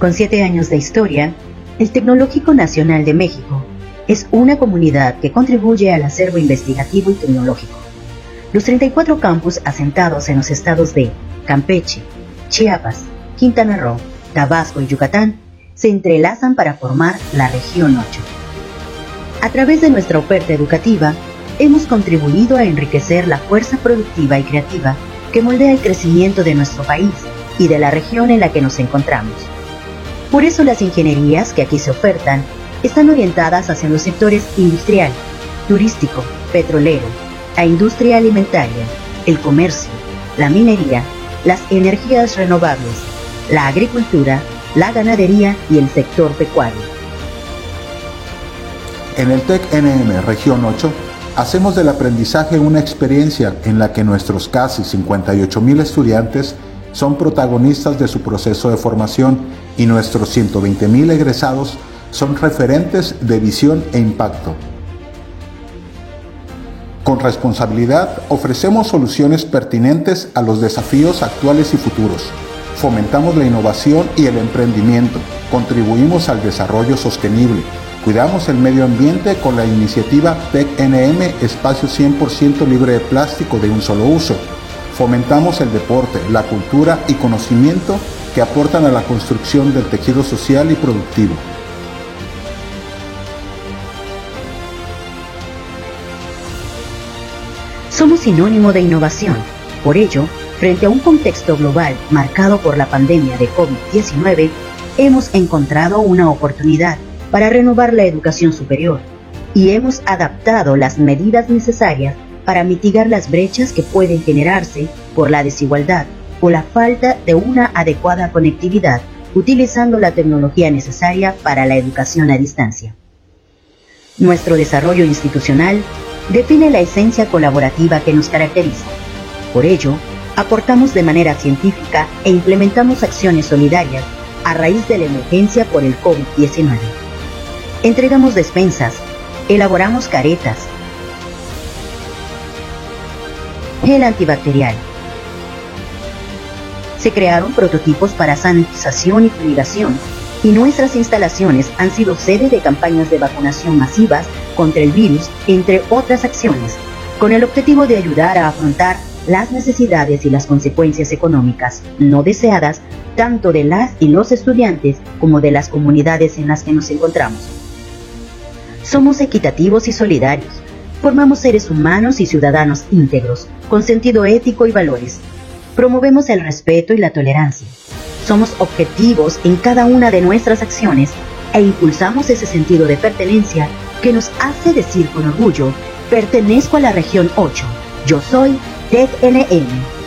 Con siete años de historia, el Tecnológico Nacional de México es una comunidad que contribuye al acervo investigativo y tecnológico. Los 34 campus asentados en los estados de Campeche, Chiapas, Quintana Roo, Tabasco y Yucatán se entrelazan para formar la región 8. A través de nuestra oferta educativa, hemos contribuido a enriquecer la fuerza productiva y creativa que moldea el crecimiento de nuestro país y de la región en la que nos encontramos. Por eso las ingenierías que aquí se ofertan están orientadas hacia los sectores industrial, turístico, petrolero, la industria alimentaria, el comercio, la minería, las energías renovables, la agricultura, la ganadería y el sector pecuario. En el TEC NM Región 8 hacemos del aprendizaje una experiencia en la que nuestros casi 58 mil estudiantes son protagonistas de su proceso de formación y nuestros 120.000 egresados son referentes de visión e impacto. Con responsabilidad ofrecemos soluciones pertinentes a los desafíos actuales y futuros. Fomentamos la innovación y el emprendimiento. Contribuimos al desarrollo sostenible. Cuidamos el medio ambiente con la iniciativa TECNM Espacio 100% libre de plástico de un solo uso Fomentamos el deporte, la cultura y conocimiento que aportan a la construcción del tejido social y productivo. Somos sinónimo de innovación. Por ello, frente a un contexto global marcado por la pandemia de COVID-19, hemos encontrado una oportunidad para renovar la educación superior y hemos adaptado las medidas necesarias para mitigar las brechas que pueden generarse por la desigualdad o la falta de una adecuada conectividad utilizando la tecnología necesaria para la educación a distancia. Nuestro desarrollo institucional define la esencia colaborativa que nos caracteriza. Por ello, aportamos de manera científica e implementamos acciones solidarias a raíz de la emergencia por el COVID-19. Entregamos despensas, elaboramos caretas, gel antibacterial. Se crearon prototipos para sanitización y fumigación y nuestras instalaciones han sido sede de campañas de vacunación masivas contra el virus, entre otras acciones, con el objetivo de ayudar a afrontar las necesidades y las consecuencias económicas no deseadas tanto de las y los estudiantes como de las comunidades en las que nos encontramos. Somos equitativos y solidarios Formamos seres humanos y ciudadanos íntegros, con sentido ético y valores. Promovemos el respeto y la tolerancia. Somos objetivos en cada una de nuestras acciones e impulsamos ese sentido de pertenencia que nos hace decir con orgullo, pertenezco a la región 8. Yo soy TECNM.